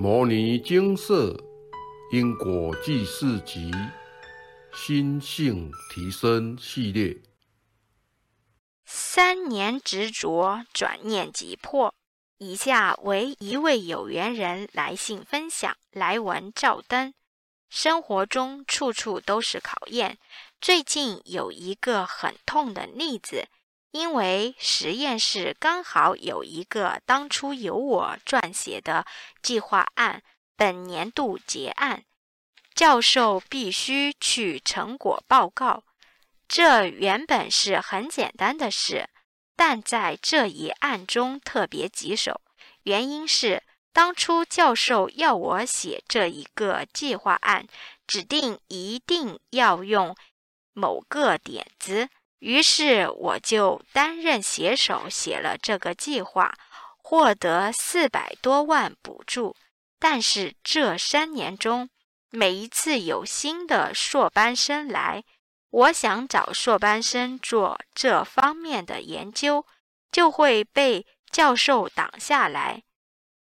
摩尼精舍因果记事集心性提升系列，三年执着，转念即破。以下为一位有缘人来信分享，来文照灯。生活中处处都是考验。最近有一个很痛的例子，因为实验室刚好有一个当初由我撰写的计划案，本年度结案，教授必须去成果报告。这原本是很简单的事。但在这一案中特别棘手，原因是当初教授要我写这一个计划案，指定一定要用某个点子，于是我就担任写手写了这个计划，获得四百多万补助。但是这三年中，每一次有新的硕班生来。我想找硕班生做这方面的研究，就会被教授挡下来。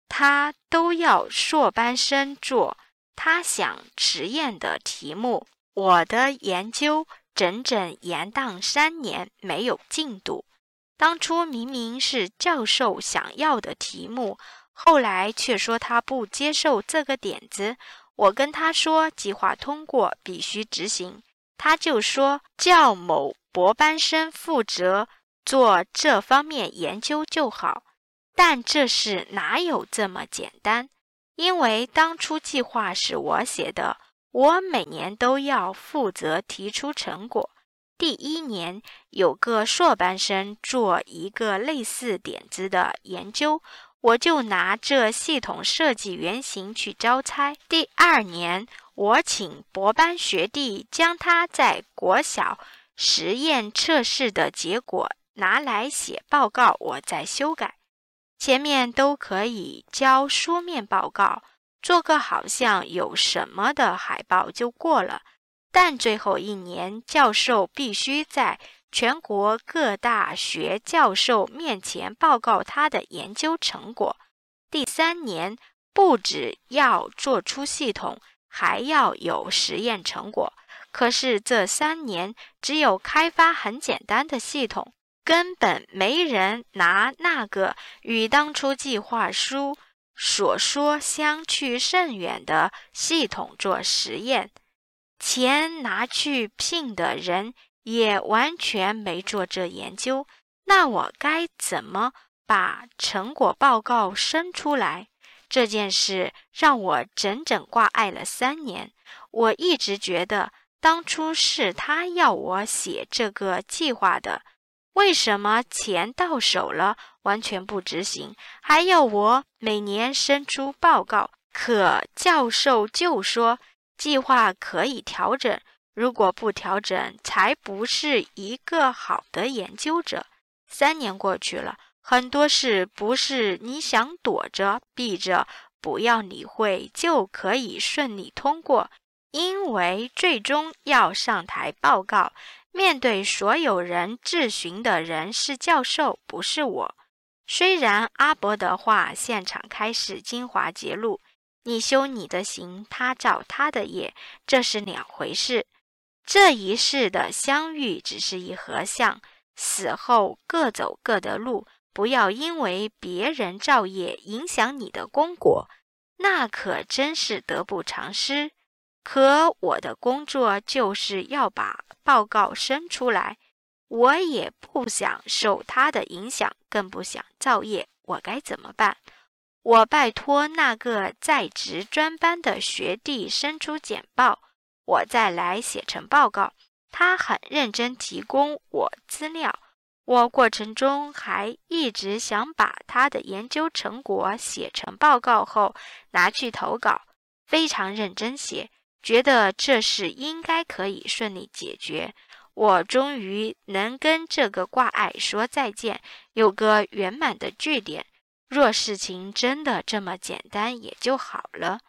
他都要硕班生做他想实验的题目。我的研究整整延宕三年没有进度。当初明明是教授想要的题目，后来却说他不接受这个点子。我跟他说，计划通过必须执行。他就说叫某博班生负责做这方面研究就好，但这事哪有这么简单？因为当初计划是我写的，我每年都要负责提出成果。第一年有个硕班生做一个类似点子的研究，我就拿这系统设计原型去交差。第二年。我请博班学弟将他在国小实验测试的结果拿来写报告，我再修改。前面都可以交书面报告，做个好像有什么的海报就过了。但最后一年，教授必须在全国各大学教授面前报告他的研究成果。第三年，不只要做出系统。还要有实验成果，可是这三年只有开发很简单的系统，根本没人拿那个与当初计划书所说相去甚远的系统做实验，钱拿去聘的人也完全没做这研究，那我该怎么把成果报告生出来？这件事让我整整挂碍了三年。我一直觉得当初是他要我写这个计划的，为什么钱到手了完全不执行，还要我每年生出报告？可教授就说计划可以调整，如果不调整，才不是一个好的研究者。三年过去了。很多事不是你想躲着、避着、不要理会就可以顺利通过，因为最终要上台报告，面对所有人质询的人是教授，不是我。虽然阿伯的话现场开始精华揭露，你修你的行，他照他的业，这是两回事。这一世的相遇只是一合相，死后各走各的路。不要因为别人造业影响你的功果，那可真是得不偿失。可我的工作就是要把报告生出来，我也不想受他的影响，更不想造业。我该怎么办？我拜托那个在职专班的学弟生出简报，我再来写成报告。他很认真提供我资料。我过程中还一直想把他的研究成果写成报告后拿去投稿，非常认真写，觉得这事应该可以顺利解决。我终于能跟这个挂碍说再见，有个圆满的句点。若事情真的这么简单，也就好了。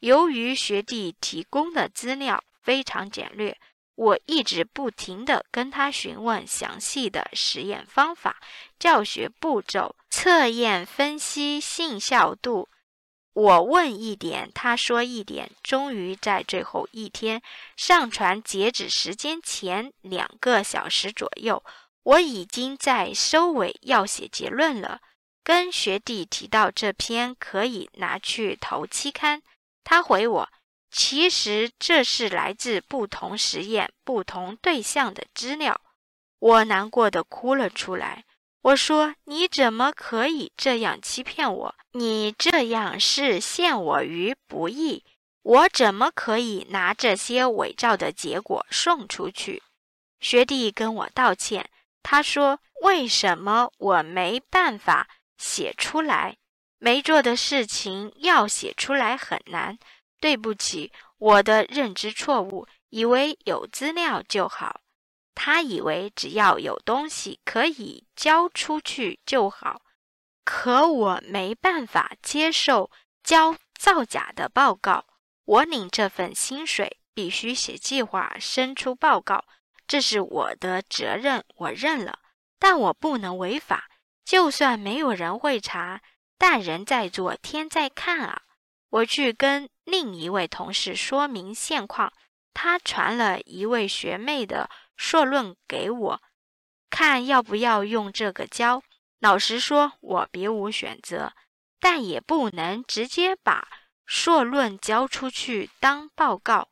由于学弟提供的资料非常简略。我一直不停地跟他询问详细的实验方法、教学步骤、测验分析信效度。我问一点，他说一点，终于在最后一天上传截止时间前两个小时左右，我已经在收尾要写结论了。跟学弟提到这篇可以拿去投期刊，他回我，其实这是来自不同实验、不同对象的资料。我难过的哭了出来。我说：“你怎么可以这样欺骗我？你这样是陷我于不义。我怎么可以拿这些伪造的结果送出去？”学弟跟我道歉，他说：“为什么我没办法写出来？没做的事情要写出来很难。对不起，我的认知错误，以为有资料就好。”他以为只要有东西可以交出去就好，可我没办法接受交造假的报告。我领这份薪水，必须写计划、生出报告，这是我的责任，我认了。但我不能违法，就算没有人会查，但人在做，天在看啊！我去跟另一位同事说明现况，他传了一位学妹的。硕论给我看，要不要用这个交？老实说，我别无选择，但也不能直接把硕论交出去当报告，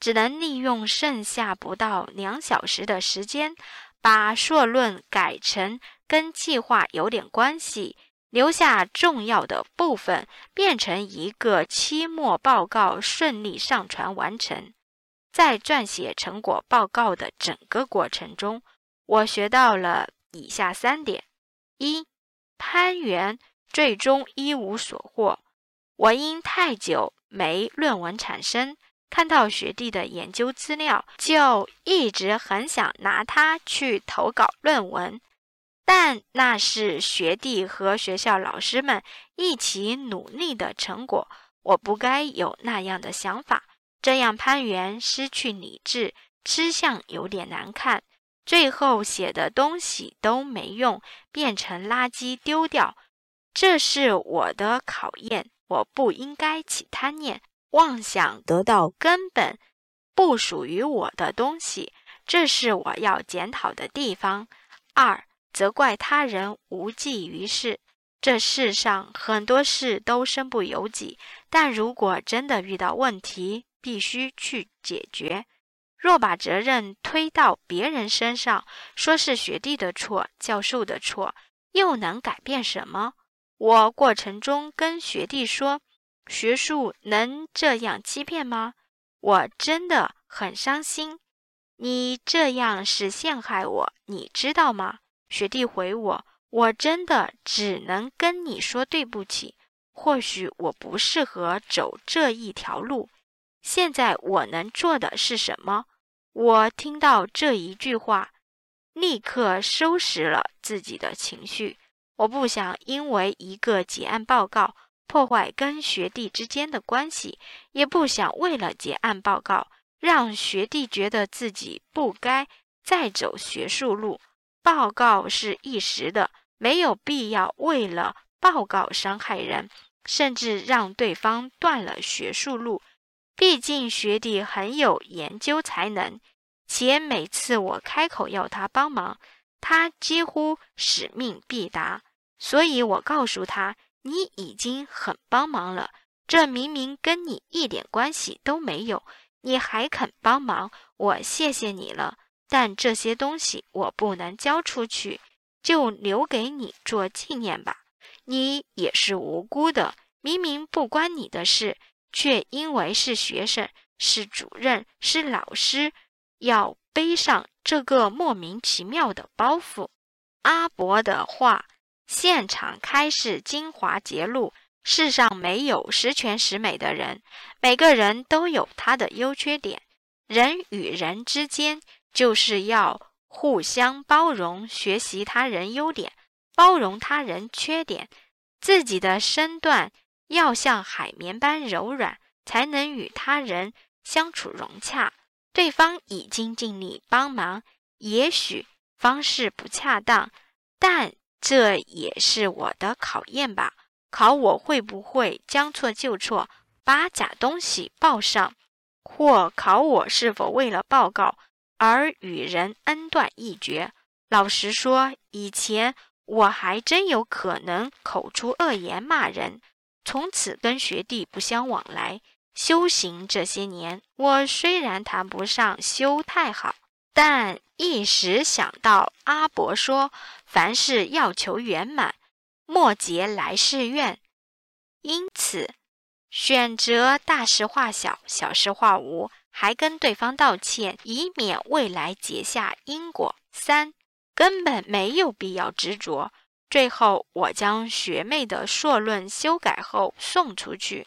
只能利用剩下不到两小时的时间，把硕论改成跟计划有点关系，留下重要的部分，变成一个期末报告，顺利上传完成。在撰写成果报告的整个过程中，我学到了以下三点：一、攀援最终一无所获。我因太久没论文产生，看到学弟的研究资料，就一直很想拿它去投稿论文。但那是学弟和学校老师们一起努力的成果，我不该有那样的想法。这样攀援失去理智，吃相有点难看，最后写的东西都没用，变成垃圾丢掉。这是我的考验，我不应该起贪念，妄想得到根本不属于我的东西，这是我要检讨的地方。二，责怪他人无济于事。这世上很多事都身不由己，但如果真的遇到问题，必须去解决。若把责任推到别人身上，说是学弟的错、教授的错，又能改变什么？我过程中跟学弟说：“学术能这样欺骗吗？”我真的很伤心。你这样是陷害我，你知道吗？学弟回我：“我真的只能跟你说对不起。或许我不适合走这一条路。”现在我能做的是什么？我听到这一句话，立刻收拾了自己的情绪。我不想因为一个结案报告破坏跟学弟之间的关系，也不想为了结案报告让学弟觉得自己不该再走学术路。报告是一时的，没有必要为了报告伤害人，甚至让对方断了学术路。毕竟学弟很有研究才能，且每次我开口要他帮忙，他几乎使命必达。所以我告诉他：“你已经很帮忙了，这明明跟你一点关系都没有，你还肯帮忙，我谢谢你了。但这些东西我不能交出去，就留给你做纪念吧。你也是无辜的，明明不关你的事。”却因为是学生、是主任、是老师，要背上这个莫名其妙的包袱。阿伯的话，现场开示精华揭露：世上没有十全十美的人，每个人都有他的优缺点。人与人之间就是要互相包容，学习他人优点，包容他人缺点，自己的身段。要像海绵般柔软，才能与他人相处融洽。对方已经尽力帮忙，也许方式不恰当，但这也是我的考验吧。考我会不会将错就错，把假东西报上，或考我是否为了报告而与人恩断义绝。老实说，以前我还真有可能口出恶言骂人，从此跟学弟不相往来。修行这些年，我虽然谈不上修太好，但一时想到阿伯说，凡事要求圆满，莫结来世愿，因此选择大事化小，小事化无，还跟对方道歉，以免未来结下因果。三根本没有必要执着。最后，我将学妹的硕论修改后送出去。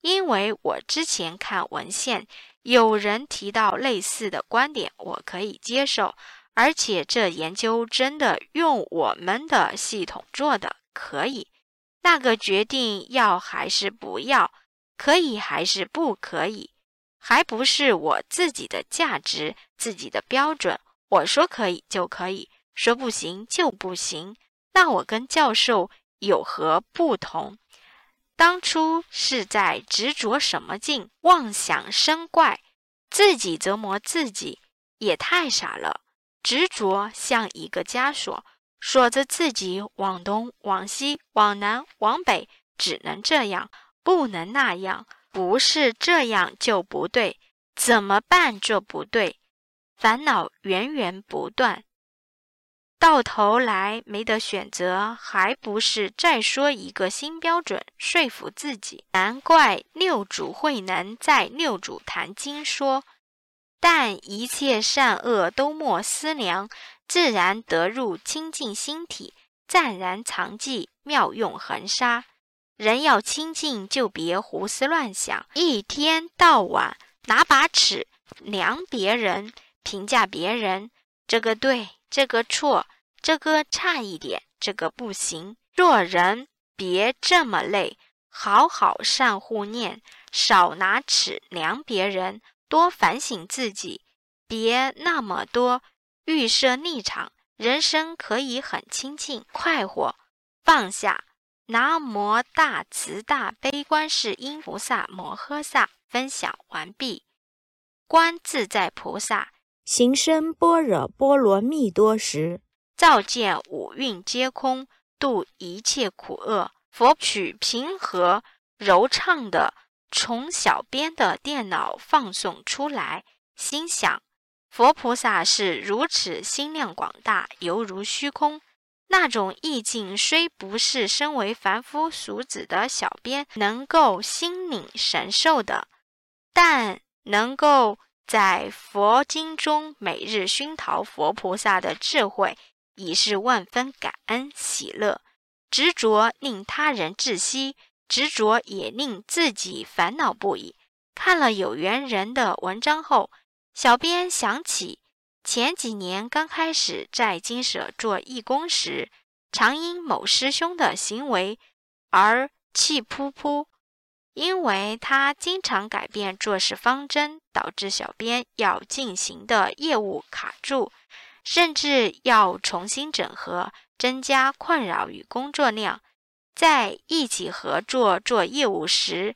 因为我之前看文献，有人提到类似的观点，我可以接受。而且这研究真的用我们的系统做的，可以。那个决定要还是不要，可以还是不可以，还不是我自己的价值、自己的标准。我说可以就可以，说不行就不行。那我跟教授有何不同？当初是在执着什么劲，妄想生怪，自己折磨自己，也太傻了。执着像一个枷锁，锁着自己往东、往西、往南、往北，只能这样，不能那样，不是这样就不对，怎么办就不对，烦恼源源不断。到头来没得选择，还不是再说一个新标准说服自己？难怪六祖慧能在《六祖坛经》说：“但一切善恶都莫思量，自然得入清净心体，暂然藏寂，妙用恒沙。人要清净，就别胡思乱想，一天到晚拿把尺量别人，评价别人，这个对。”这个错，这个差一点，这个不行。做人别这么累，好好善护念，少拿尺量别人，多反省自己，别那么多预设立场。人生可以很清净快活，放下。南无大慈大悲观世音菩萨摩诃萨。分享完毕。观自在菩萨。行深般若波罗蜜多时，照见五蕴皆空，度一切苦厄。佛取平和柔畅的从小编的电脑放送出来，心想：佛菩萨是如此心量广大，犹如虚空。那种意境虽不是身为凡夫俗子的小编能够心领神受的，但能够。在佛经中每日熏陶佛菩萨的智慧，已是万分感恩喜乐。执着令他人窒息，执着也令自己烦恼不已。看了有缘人的文章后，小编想起前几年刚开始在金舍做义工时，常因某师兄的行为而气扑扑。因为他经常改变做事方针，导致小编要进行的业务卡住，甚至要重新整合，增加困扰与工作量。在一起合作做业务时，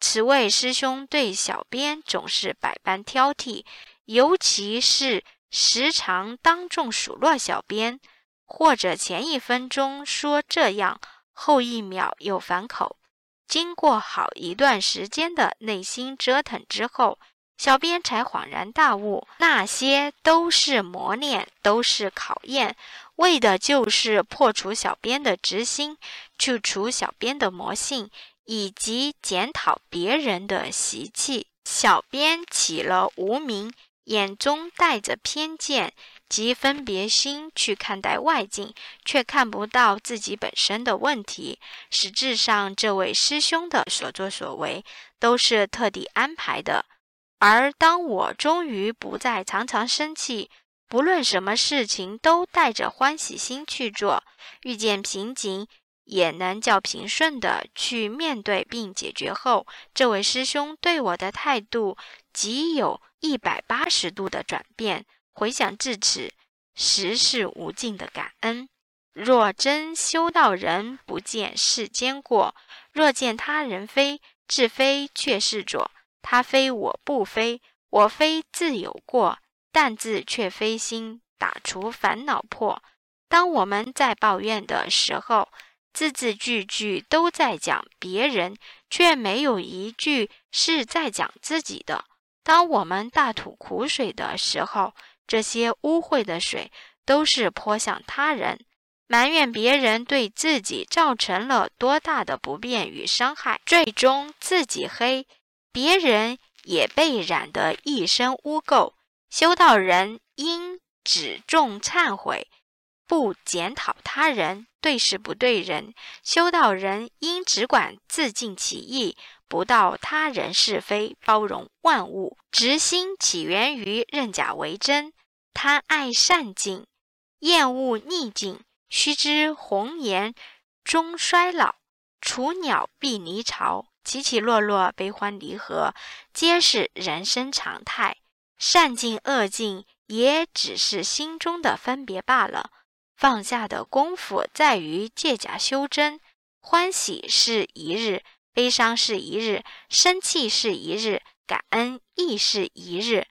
此位师兄对小编总是百般挑剔，尤其是时常当众数落小编，或者前一分钟说这样，后一秒又反口。经过好一段时间的内心折腾之后，小编才恍然大悟，那些都是磨练，都是考验，为的就是破除小编的执心，去除小编的魔性，以及检讨别人的习气。小编起了无名，眼中带着偏见。及分别心去看待外境，却看不到自己本身的问题。实质上，这位师兄的所作所为都是特地安排的。而当我终于不再常常生气，不论什么事情都带着欢喜心去做，遇见瓶颈也能较平顺的去面对并解决后，这位师兄对我的态度即有一百八十度的转变。回想至此，实是无尽的感恩。若真修道人，不见世间过；若见他人非，自非却是浊。他非我不非，我非自有过。但自却非心，打除烦恼破。当我们在抱怨的时候，字字句句都在讲别人，却没有一句是在讲自己的。当我们大吐苦水的时候，这些污秽的水都是泼向他人。埋怨别人对自己造成了多大的不便与伤害，最终自己黑，别人也被染得一身污垢。修道人应只重忏悔，不检讨他人对事不对人；修道人应只管自尽其意，不道他人是非，包容万物。直心起源于认假为真，贪爱善境，厌恶逆境。须知红颜终衰老，雏鸟必离巢，起起落落，悲欢离合，皆是人生常态。善境恶境，也只是心中的分别罢了。放下的功夫在于借假修真。欢喜是一日，悲伤是一日，生气是一日，感恩亦是一日。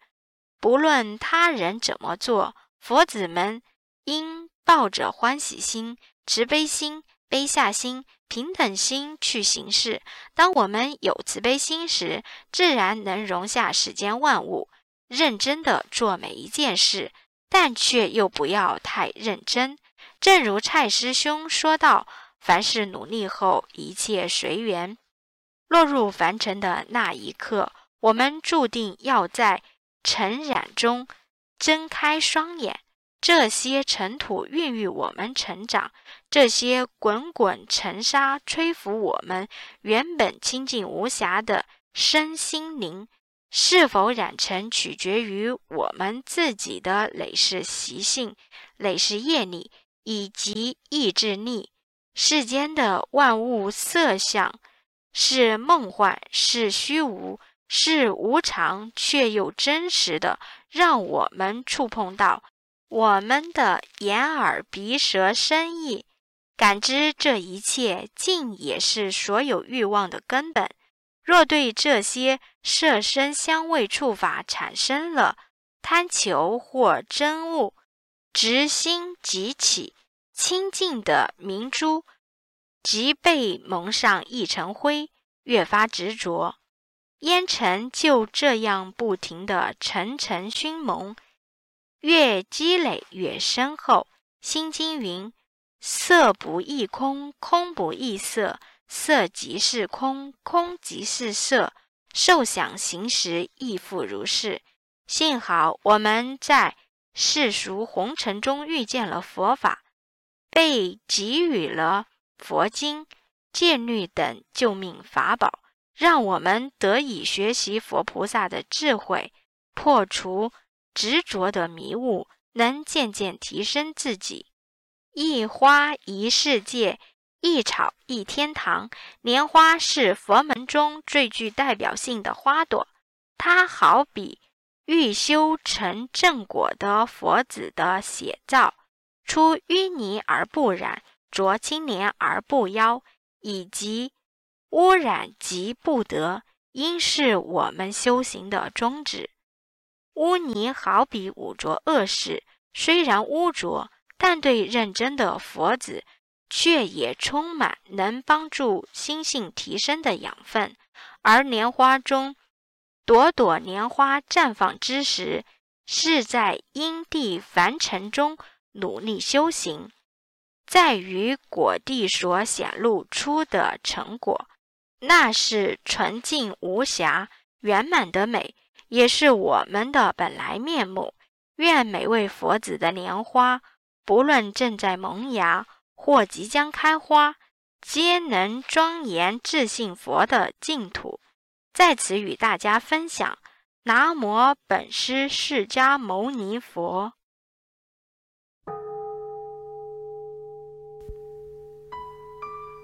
不论他人怎么做，佛子们应。抱着欢喜心、慈悲心、悲下心、平等心去行事。当我们有慈悲心时，自然能容下世间万物，认真的做每一件事，但却又不要太认真。正如蔡师兄说道：“凡事努力后，一切随缘。落入凡尘的那一刻，我们注定要在尘染中睁开双眼。”这些尘土孕育我们成长，这些滚滚尘沙吹拂我们原本清净无瑕的身心灵。是否染尘，取决于我们自己的累世习性、累世业力以及意志力。世间的万物色相是梦幻，是虚无，是无常，却又真实的，让我们触碰到。我们的眼耳鼻舌身意感知这一切，尽也是所有欲望的根本。若对这些色身香味触法产生了贪求或憎恶，执心即起，清净的明珠即被蒙上一层灰，越发执着，烟尘就这样不停地层层熏蒙。越积累越深厚，《心经》云：“色不异空，空不异色，色即是空，空即是色。受想行识亦复如是。”幸好我们在世俗红尘中遇见了佛法，被给予了佛经、戒律等救命法宝，让我们得以学习佛菩萨的智慧，破除。执着的迷雾，能渐渐提升自己。一花一世界，一草一天堂。莲花是佛门中最具代表性的花朵，它好比欲修成正果的佛子的写照，出淤泥而不染，濯清涟而不妖，以及污染即不得，应是我们修行的宗旨。污泥好比污浊恶事，虽然污浊，但对认真的佛子，却也充满能帮助心性提升的养分。而莲花中，朵朵莲花绽放之时，是在因地凡尘中努力修行，在于果地所显露出的成果，那是纯净无瑕、圆满的美。也是我们的本来面目。愿每位佛子的莲花，不论正在萌芽或即将开花，皆能庄严自信佛的净土。在此与大家分享：南无本师释迦牟尼佛。